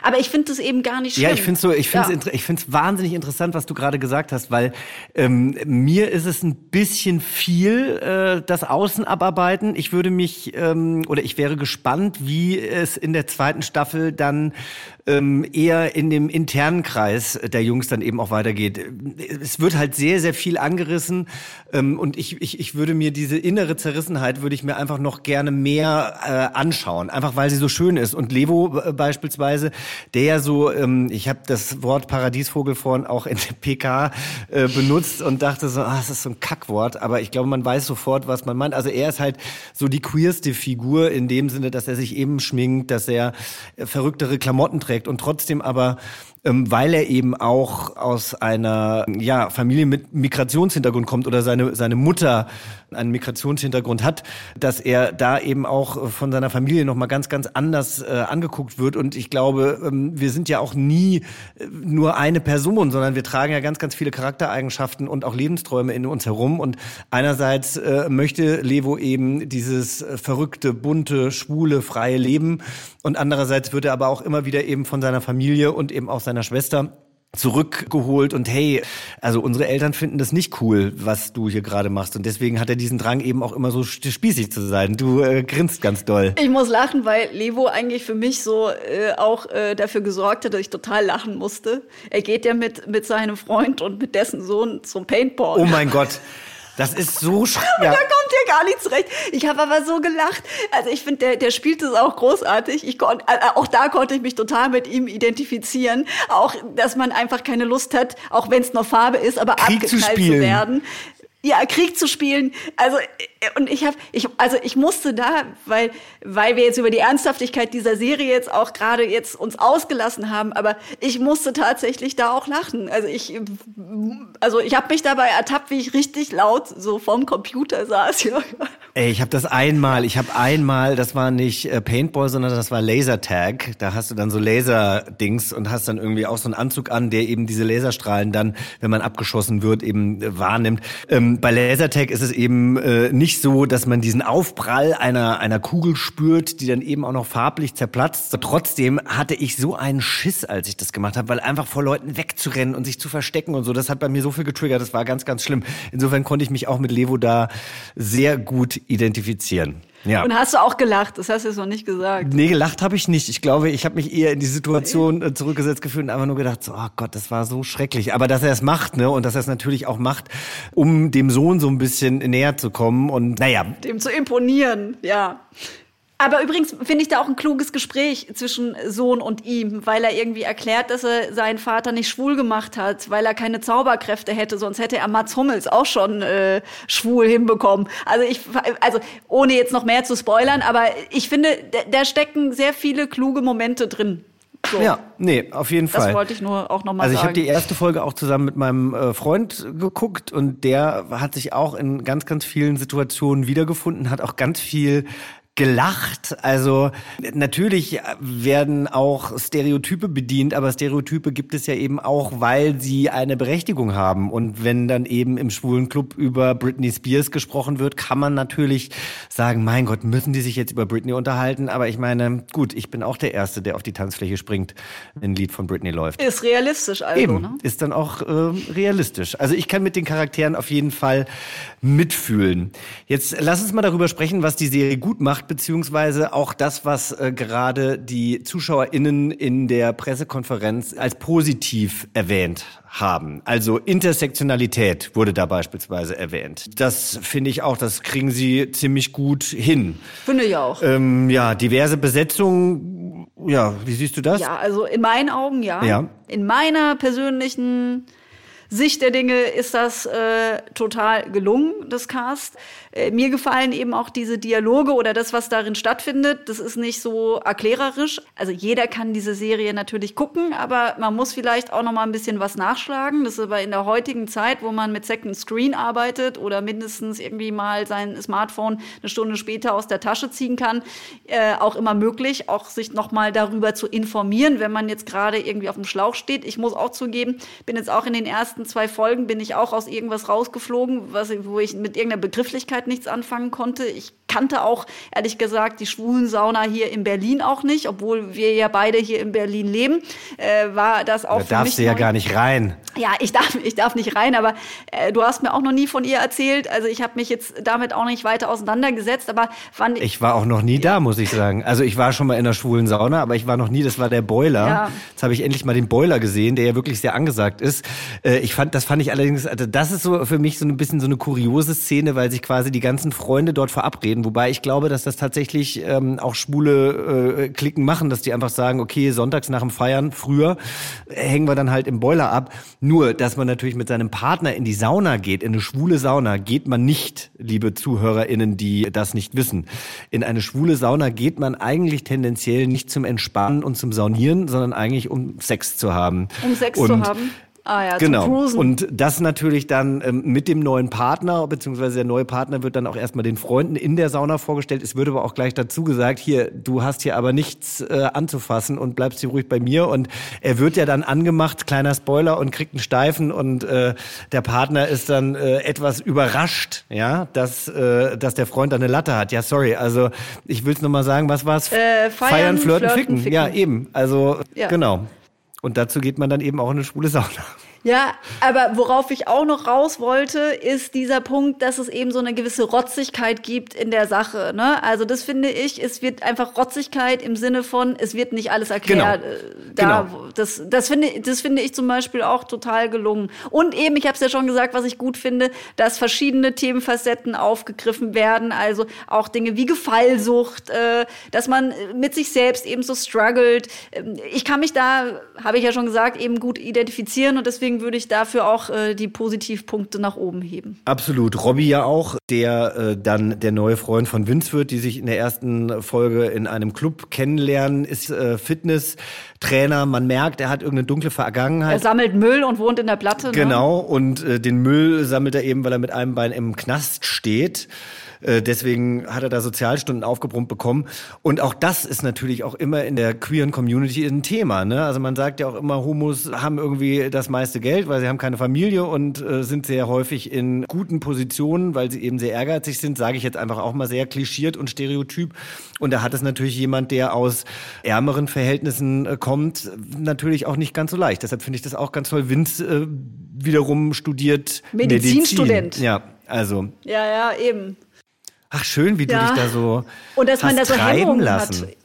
Aber ich finde das eben gar nicht schlimm. Ja, ich finde so, ich finde Ja. es ich find's wahnsinnig interessant, was du gerade gesagt hast, weil ähm, mir ist es ein bisschen viel, äh, das Außen abarbeiten. Ich würde mich ähm, oder ich wäre gespannt, wie es in der zweiten Staffel dann ähm, eher in dem internen Kreis der Jungs dann eben auch weitergeht. Es wird halt sehr, sehr viel angerissen ähm, und ich, ich, ich würde mir diese innere Zerrissenheit würde ich mir einfach noch gerne mehr äh, anschauen, einfach weil sie so schön ist. Und Levo äh, beispielsweise, der ja so, ähm, ich habe das Wort Paradiesvogel vorhin auch in der PK äh, benutzt und dachte so, ah, das ist so ein Kackwort, aber ich glaube, man weiß sofort, was man meint. Also er ist halt so die queerste Figur in dem Sinne, dass er sich eben schminkt, dass er äh, verrücktere Klamotten trägt und trotzdem aber ähm, weil er eben auch aus einer ja, Familie mit Migrationshintergrund kommt oder seine, seine Mutter einen Migrationshintergrund hat, dass er da eben auch von seiner Familie nochmal ganz, ganz anders äh, angeguckt wird. Und ich glaube, ähm, wir sind ja auch nie äh, nur eine Person, sondern wir tragen ja ganz, ganz viele Charaktereigenschaften und auch Lebensträume in uns herum. Und einerseits äh, möchte Levo eben dieses äh, verrückte, bunte, schwule, freie Leben. Und andererseits wird er aber auch immer wieder eben von seiner Familie und eben auch seiner Schwester zurückgeholt und hey, also unsere Eltern finden das nicht cool, was du hier gerade machst und deswegen hat er diesen Drang eben auch immer so spießig zu sein. Du äh, grinst ganz doll. Ich muss lachen, weil Levo eigentlich für mich so äh, auch äh, dafür gesorgt hat, dass ich total lachen musste. Er geht ja mit, mit seinem Freund und mit dessen Sohn zum Paintball. Oh mein Gott. Das ist so sch Und ja. da kommt ja gar nichts recht. Ich habe aber so gelacht. Also ich finde, der, der spielt es auch großartig. Ich kon, äh, auch da konnte ich mich total mit ihm identifizieren. Auch, dass man einfach keine Lust hat, auch wenn es nur Farbe ist, aber Krieg zu abgeknallt zu, spielen. werden. Ja, Krieg zu spielen. Also äh, und ich habe, ich, also ich musste da, weil, weil wir jetzt über die Ernsthaftigkeit dieser Serie jetzt auch gerade jetzt uns ausgelassen haben, aber ich musste tatsächlich da auch lachen. Also ich, also ich habe mich dabei ertappt, wie ich richtig laut so vorm Computer saß. Ja. Ey, ich habe das einmal, ich habe einmal, das war nicht äh, Paintball, sondern das war Lasertag. Da hast du dann so Laserdings und hast dann irgendwie auch so einen Anzug an, der eben diese Laserstrahlen dann, wenn man abgeschossen wird, eben äh, wahrnimmt. Ähm, bei Lasertag ist es eben äh, nicht so, dass man diesen Aufprall einer, einer Kugel spürt, die dann eben auch noch farblich zerplatzt. Trotzdem hatte ich so einen Schiss, als ich das gemacht habe, weil einfach vor Leuten wegzurennen und sich zu verstecken und so, das hat bei mir so viel getriggert, das war ganz, ganz schlimm. Insofern konnte ich mich auch mit Levo da sehr gut identifizieren. Ja. Und hast du auch gelacht? Das hast du jetzt noch nicht gesagt. Nee, gelacht habe ich nicht. Ich glaube, ich habe mich eher in die Situation äh, zurückgesetzt gefühlt und einfach nur gedacht, so, oh Gott, das war so schrecklich. Aber dass er es macht, ne, und dass er es natürlich auch macht, um dem Sohn so ein bisschen näher zu kommen und naja, Dem zu imponieren, ja. Aber übrigens finde ich da auch ein kluges Gespräch zwischen Sohn und ihm, weil er irgendwie erklärt, dass er seinen Vater nicht schwul gemacht hat, weil er keine Zauberkräfte hätte, sonst hätte er Mats Hummels auch schon äh, schwul hinbekommen. Also ich, also ohne jetzt noch mehr zu spoilern, aber ich finde, da, stecken sehr viele kluge Momente drin. So. ja, nee, auf jeden Das Fall. wollte ich nur auch noch mal Also ich habe sagen. die erste Folge auch zusammen mit meinem äh, Freund geguckt und der hat sich auch in ganz, ganz vielen Situationen wiedergefunden, hat auch ganz viel gelacht. Also natürlich werden auch Stereotype bedient, aber Stereotype gibt es ja eben auch, weil sie eine Berechtigung haben. Und wenn dann eben im schwulen Club über Britney Spears gesprochen wird, kann man natürlich sagen, mein Gott, müssen die sich jetzt über Britney unterhalten? Aber ich meine, gut, ich bin auch der Erste, der auf die Tanzfläche springt, wenn ein Lied von Britney läuft. Ist realistisch also, Eben, ne? ist dann auch äh, realistisch. Also ich kann mit den Charakteren auf jeden Fall mitfühlen. Jetzt lass uns mal darüber sprechen, was die Serie gut macht, beziehungsweise auch das, was äh, gerade die ZuschauerInnen in der Pressekonferenz als positiv erwähnt haben. Also Intersektionalität wurde da beispielsweise erwähnt. Das finde ich auch, das kriegen sie ziemlich gut hin. Finde ich auch. Ähm, ja, diverse Besetzung, ja, wie siehst du das? Ja, also in meinen Augen ja. Ja. In meiner persönlichen Sicht der Dinge ist das äh, total gelungen, das Cast. Äh, mir gefallen eben auch diese Dialoge oder das, was darin stattfindet. Das ist nicht so erklärerisch. Also jeder kann diese Serie natürlich gucken, aber man muss vielleicht auch noch mal ein bisschen was nachschlagen. Das ist aber in der heutigen Zeit, wo man mit Second Screen arbeitet oder mindestens irgendwie mal sein Smartphone eine Stunde später aus der Tasche ziehen kann, äh, auch immer möglich, auch sich noch mal darüber zu informieren, wenn man jetzt gerade irgendwie auf dem Schlauch steht. Ich muss auch zugeben, bin jetzt auch in den ersten zwei Folgen bin ich auch aus irgendwas rausgeflogen, was, wo ich mit irgendeiner Begrifflichkeit nichts anfangen konnte. Ich kannte auch, ehrlich gesagt, die schwulen Sauna hier in Berlin auch nicht, obwohl wir ja beide hier in Berlin leben, äh, war das auch da für darfst du ja gar nicht rein. Ja, ich darf, ich darf nicht rein, aber äh, du hast mir auch noch nie von ihr erzählt. Also ich habe mich jetzt damit auch nicht weiter auseinandergesetzt, aber fand Ich war auch noch nie da, muss ich sagen. Also ich war schon mal in der schwulen Sauna, aber ich war noch nie, das war der Boiler. Ja. Jetzt habe ich endlich mal den Boiler gesehen, der ja wirklich sehr angesagt ist. Äh, Ich fand, das fand ich allerdings, also das ist so für mich so ein bisschen so eine kuriose Szene, weil sich quasi die ganzen Freunde dort verabreden. Wobei ich glaube, dass das tatsächlich ähm, auch schwule äh, Klicken machen, dass die einfach sagen, okay, sonntags nach dem Feiern, früher, äh, hängen wir dann halt im Boiler ab. Nur, dass man natürlich mit seinem Partner in die Sauna geht, in eine schwule Sauna, geht man nicht, liebe ZuhörerInnen, die das nicht wissen. In eine schwule Sauna geht man eigentlich tendenziell nicht zum Entspannen und zum Saunieren, sondern eigentlich um Sex zu haben. um Sex und zu haben. Ah ja, genau. zum Cruisen. Und das natürlich dann ähm, mit dem neuen Partner, beziehungsweise der neue Partner wird dann auch erstmal den Freunden in der Sauna vorgestellt. Es wird aber auch gleich dazu gesagt, hier, du hast hier aber nichts äh, anzufassen und bleibst hier ruhig bei mir. Und er wird ja dann angemacht, kleiner Spoiler, und kriegt einen Steifen und äh, der Partner ist dann äh, etwas überrascht, ja, dass, äh, dass der Freund da eine Latte hat. Ja, sorry, also ich will's nur mal sagen, was war's? Äh, feiern, flirten, flirten, ficken. ficken. Ja, eben. Also, Ja. genau. Und dazu geht man dann eben auch in eine schwule Sauna. Ja, aber worauf ich auch noch raus wollte, ist dieser Punkt, dass es eben so eine gewisse Rotzigkeit gibt in der Sache. Ne? Also das finde ich, es wird einfach Rotzigkeit im Sinne von, es wird nicht alles erklärt. Genau. Äh, Da, Genau. das, das, finde, das finde ich zum Beispiel auch total gelungen. Und eben, ich habe es ja schon gesagt, was ich gut finde, dass verschiedene Themenfacetten aufgegriffen werden. Also auch Dinge wie Gefallsucht, äh, dass man mit sich selbst eben so struggelt. Ähm, Ich kann mich da, habe ich ja schon gesagt, eben gut identifizieren und deswegen würde ich dafür auch äh, die Positivpunkte nach oben heben. Absolut. Robbie ja auch, der äh, dann der neue Freund von Vince wird, die sich in der ersten Folge in einem Club kennenlernen, ist äh, Fitnesstrainer. Man merkt, er hat irgendeine dunkle Er Vergangenheit. sammelt Müll und wohnt in der Platte. Ne? Genau, und äh, den Müll sammelt er eben, weil er mit einem Bein im Knast steht. Äh, Deswegen hat er da Sozialstunden aufgebrummt bekommen. Und auch das ist natürlich auch immer in der queeren Community ein Thema. Ne? Also man sagt ja auch immer, Homos haben irgendwie das meiste Geld, weil sie haben keine Familie und äh, sind sehr häufig in guten Positionen, weil sie eben sehr ehrgeizig sind, sage ich jetzt einfach auch mal sehr klischiert und stereotyp. Und da hat es natürlich jemand, der aus ärmeren Verhältnissen äh, kommt, natürlich auch nicht ganz so leicht. Deshalb finde ich das auch ganz toll. Vince äh, wiederum studiert Medizinstudent. Medizin. Ja, also Ja, ja, eben. Ach, schön, wie Ja. du dich da so Und dass man da so treiben Hemmungen lassen. hat.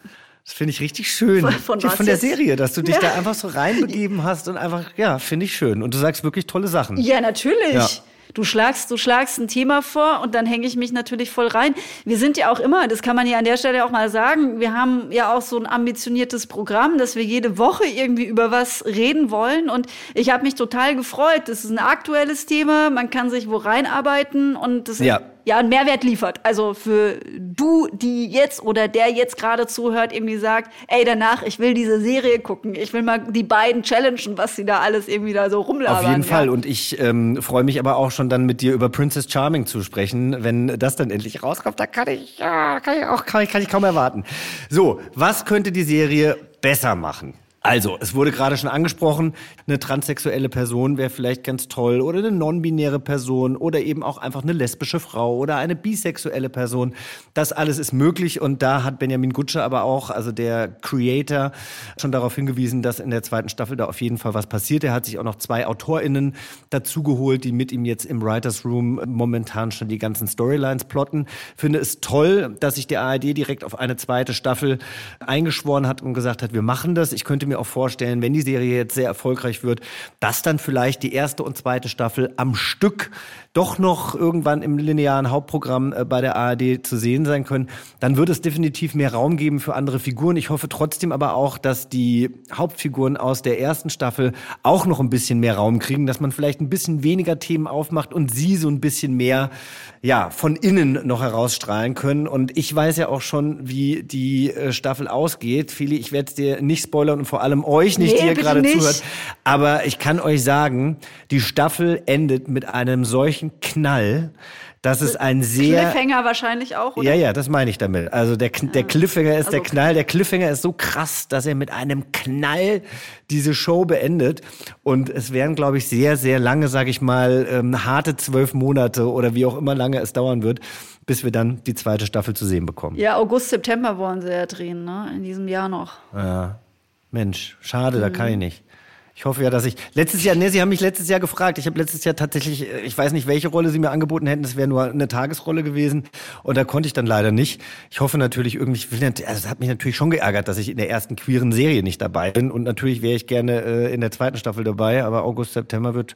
Das finde ich richtig schön. Von- von der jetzt? Serie, dass du dich Ja. da einfach so reinbegeben hast und einfach, ja, finde ich schön. Und du sagst wirklich tolle Sachen. Ja, natürlich. Ja. Du schlagst, du schlagst ein Thema vor und dann hänge ich mich natürlich voll rein. Wir sind ja auch immer, das kann man ja an der Stelle auch mal sagen, wir haben ja auch so ein ambitioniertes Programm, dass wir jede Woche irgendwie über was reden wollen. Und ich habe mich total gefreut. Das ist ein aktuelles Thema, man kann sich wo reinarbeiten und das Ja. Ja einen Mehrwert liefert. Also für du, die jetzt oder der jetzt gerade zuhört, irgendwie sagt, ey, danach, ich will diese Serie gucken, ich will mal die beiden challengen, was sie da alles irgendwie da so rumlabern. Auf jeden ja. Fall. Und ich ähm, freue mich aber auch schon dann mit dir über Princess Charming zu sprechen, wenn das dann endlich rauskommt. Da kann ich, ja, kann ich auch, kann ich, kann ich kaum erwarten. So, was könnte die Serie besser machen? Also, es wurde gerade schon angesprochen, eine transsexuelle Person wäre vielleicht ganz toll oder eine non-binäre Person oder eben auch einfach eine lesbische Frau oder eine bisexuelle Person. Das alles ist möglich und da hat Benjamin Gutsche aber auch, also der Creator, schon darauf hingewiesen, dass in der zweiten Staffel da auf jeden Fall was passiert. Er hat sich auch noch zwei AutorInnen dazugeholt, die mit ihm jetzt im Writers Room momentan schon die ganzen Storylines plotten. Finde es toll, dass sich der ARD direkt auf eine zweite Staffel eingeschworen hat und gesagt hat, wir machen das. Ich könnte mir auch vorstellen, wenn die Serie jetzt sehr erfolgreich wird, dass dann vielleicht die erste und zweite Staffel am Stück doch noch irgendwann im linearen Hauptprogramm äh, bei der ARD zu sehen sein können, dann wird es definitiv mehr Raum geben für andere Figuren. Ich hoffe trotzdem aber auch, dass die Hauptfiguren aus der ersten Staffel auch noch ein bisschen mehr Raum kriegen, dass man vielleicht ein bisschen weniger Themen aufmacht und sie so ein bisschen mehr ja, von innen noch herausstrahlen können. Und ich weiß ja auch schon, wie die äh, Staffel ausgeht. Fili, ich werde es dir nicht spoilern und vor allem euch nicht, Nee, die ihr gerade zuhört. Aber ich kann euch sagen, die Staffel endet mit einem solchen Knall, dass es ein sehr Cliffhanger wahrscheinlich auch, oder? ja, ja, das meine ich damit. Also der, der Cliffhanger ist Also der. Knall. Der Cliffhanger ist so krass, dass er mit einem Knall diese Show beendet. Und es wären, glaube ich, sehr, sehr lange, sage ich mal, ähm, harte zwölf Monate oder wie auch immer lange es dauern wird, bis wir dann die zweite Staffel zu sehen bekommen. Ja, August, September wollen sie ja drehen, ne? In diesem Jahr noch. Ja. Mensch, schade, da Mhm. kann ich nicht. Ich hoffe ja, dass ich letztes Jahr, ne, Sie haben mich letztes Jahr gefragt. Ich habe letztes Jahr tatsächlich, äh, ich weiß nicht, welche Rolle Sie mir angeboten hätten. Es wäre nur eine Tagesrolle gewesen und da konnte ich dann leider nicht. Ich hoffe natürlich irgendwie, also es hat mich natürlich schon geärgert, dass ich in der ersten queeren Serie nicht dabei bin und natürlich wäre ich gerne äh, in der zweiten Staffel dabei, aber August, September wird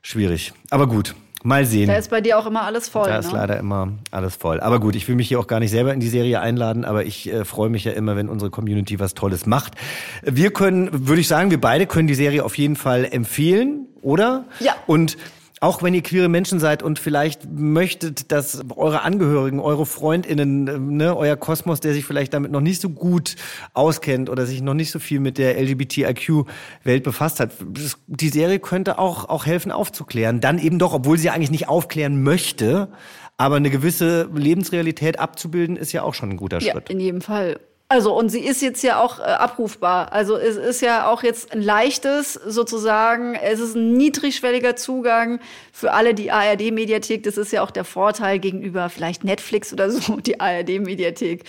schwierig. Aber gut, mal sehen. Da ist bei dir auch immer alles voll, Da ne? ist leider immer alles voll. Aber gut, ich will mich hier auch gar nicht selber in die Serie einladen, aber ich äh, freue mich ja immer, wenn unsere Community was Tolles macht. Wir können, würde ich sagen, wir beide können die Serie auf jeden Fall empfehlen, oder? Ja. Und auch wenn ihr queere Menschen seid und vielleicht möchtet, dass eure Angehörigen, eure FreundInnen, äh, ne, euer Kosmos, der sich vielleicht damit noch nicht so gut auskennt oder sich noch nicht so viel mit der LGBTIQ-Welt befasst hat, die Serie könnte auch, auch helfen aufzuklären. Dann eben doch, obwohl sie eigentlich nicht aufklären möchte, aber eine gewisse Lebensrealität abzubilden, ist ja auch schon ein guter Ja, Schritt. in jedem Fall. Also, und sie ist jetzt ja auch äh, abrufbar. Also, es ist ja auch jetzt ein leichtes, sozusagen, es ist ein niedrigschwelliger Zugang für alle die ARD-Mediathek. Das ist ja auch der Vorteil gegenüber vielleicht Netflix oder so, die ARD-Mediathek.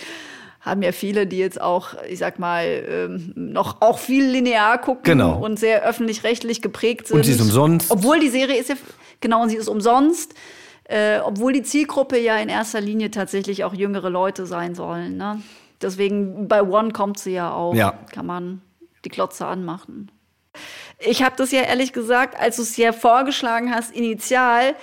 Haben ja viele, die jetzt auch, ich sag mal, ähm, noch auch viel linear gucken Genau. und sehr öffentlich-rechtlich geprägt sind. Und sie ist umsonst. Obwohl die Serie ist ja, genau, und sie ist umsonst. Äh, obwohl die Zielgruppe ja in erster Linie tatsächlich auch jüngere Leute sein sollen. Ne? Deswegen bei One kommt sie ja auch. Ja. Kann man die Glotze anmachen. Ich habe das ja ehrlich gesagt, als du es ja vorgeschlagen hast, initial,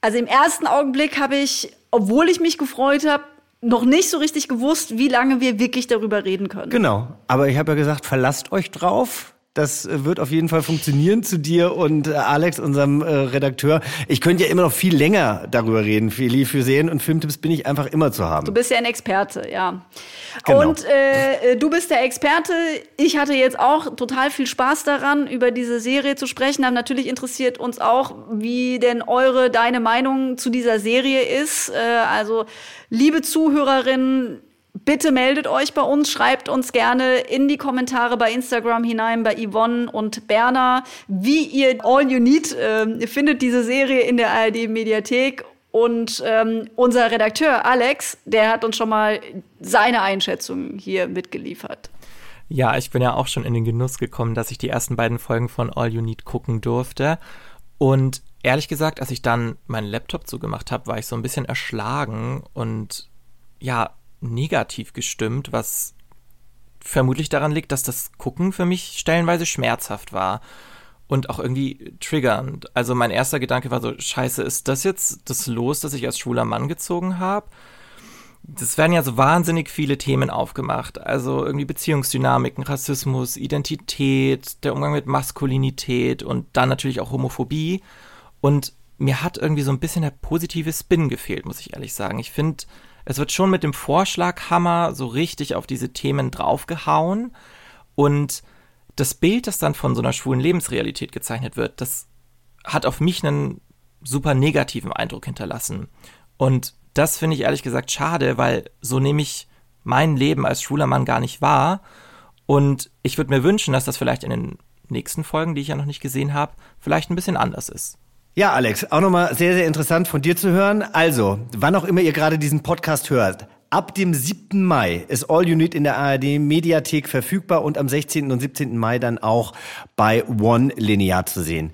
also im ersten Augenblick habe ich, obwohl ich mich gefreut habe, noch nicht so richtig gewusst, wie lange wir wirklich darüber reden können. Genau. Aber ich habe ja gesagt, verlasst euch drauf. Das äh, wird auf jeden Fall funktionieren zu dir und äh, Alex, unserem äh, Redakteur. Ich könnte ja immer noch viel länger darüber reden. Feli, für Serien und Filmtipps bin ich einfach immer zu haben. Du bist ja ein Experte, ja. Genau. Und äh, du bist der Experte. Ich hatte jetzt auch total viel Spaß daran, über diese Serie zu sprechen. Aber natürlich interessiert uns auch, wie denn eure, deine Meinung zu dieser Serie ist. Also, liebe Zuhörerinnen, Bitte meldet euch bei uns, schreibt uns gerne in die Kommentare bei Instagram hinein, bei Yvonne und Berner, wie ihr All You Need äh, findet diese Serie in der ARD-Mediathek. Und ähm, unser Redakteur Alex, der hat uns schon mal seine Einschätzung hier mitgeliefert. Ja, ich bin ja auch schon in den Genuss gekommen, dass ich die ersten beiden Folgen von All You Need gucken durfte. Und ehrlich gesagt, als ich dann meinen Laptop zugemacht habe, war ich so ein bisschen erschlagen und ja, negativ gestimmt, was vermutlich daran liegt, dass das Gucken für mich stellenweise schmerzhaft war und auch irgendwie triggernd. Also mein erster Gedanke war so, scheiße, ist das jetzt das Los, das ich als schwuler Mann gezogen habe? Das werden ja so wahnsinnig viele Themen aufgemacht. Also irgendwie Beziehungsdynamiken, Rassismus, Identität, der Umgang mit Maskulinität und dann natürlich auch Homophobie. Und mir hat irgendwie so ein bisschen der positive Spin gefehlt, muss ich ehrlich sagen. Ich finde, es wird schon mit dem Vorschlaghammer so richtig auf diese Themen draufgehauen und das Bild, das dann von so einer schwulen Lebensrealität gezeichnet wird, das hat auf mich einen super negativen Eindruck hinterlassen. Und das finde ich ehrlich gesagt schade, weil so nehme ich mein Leben als schwuler Mann gar nicht wahr. Und ich würde mir wünschen, dass das vielleicht in den nächsten Folgen, die ich ja noch nicht gesehen habe, vielleicht ein bisschen anders ist. Ja, Alex, auch nochmal sehr, sehr interessant von dir zu hören. Also, wann auch immer ihr gerade diesen Podcast hört, ab dem 7. Mai ist All You Need in der ARD Mediathek verfügbar und am 16. und 17. Mai dann auch bei One linear zu sehen.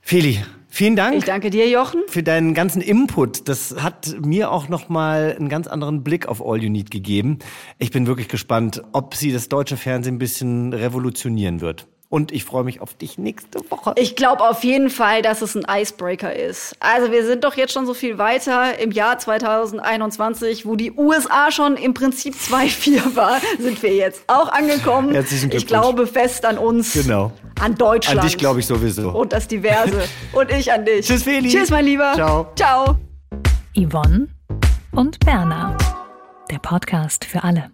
Feli, Vielen Dank. Ich danke dir, Jochen. Für deinen ganzen Input. Das hat mir auch nochmal einen ganz anderen Blick auf All You Need gegeben. Ich bin wirklich gespannt, ob sie das deutsche Fernsehen ein bisschen revolutionieren wird. Und ich freue mich auf dich nächste Woche. Ich glaube auf jeden Fall, dass es ein Icebreaker ist. Also wir sind doch jetzt schon so viel weiter. Im Jahr 2021, wo die USA schon im Prinzip 2-4 war, sind wir jetzt auch angekommen. Herzlichen Glückwunsch. Ich glaube fest an uns. Genau. An Deutschland. An dich glaube ich sowieso. Und das Diverse. Und ich an dich. Tschüss, Feli. Tschüss, mein Lieber. Ciao. Ciao. Yvonne und Berna. Der Podcast für alle.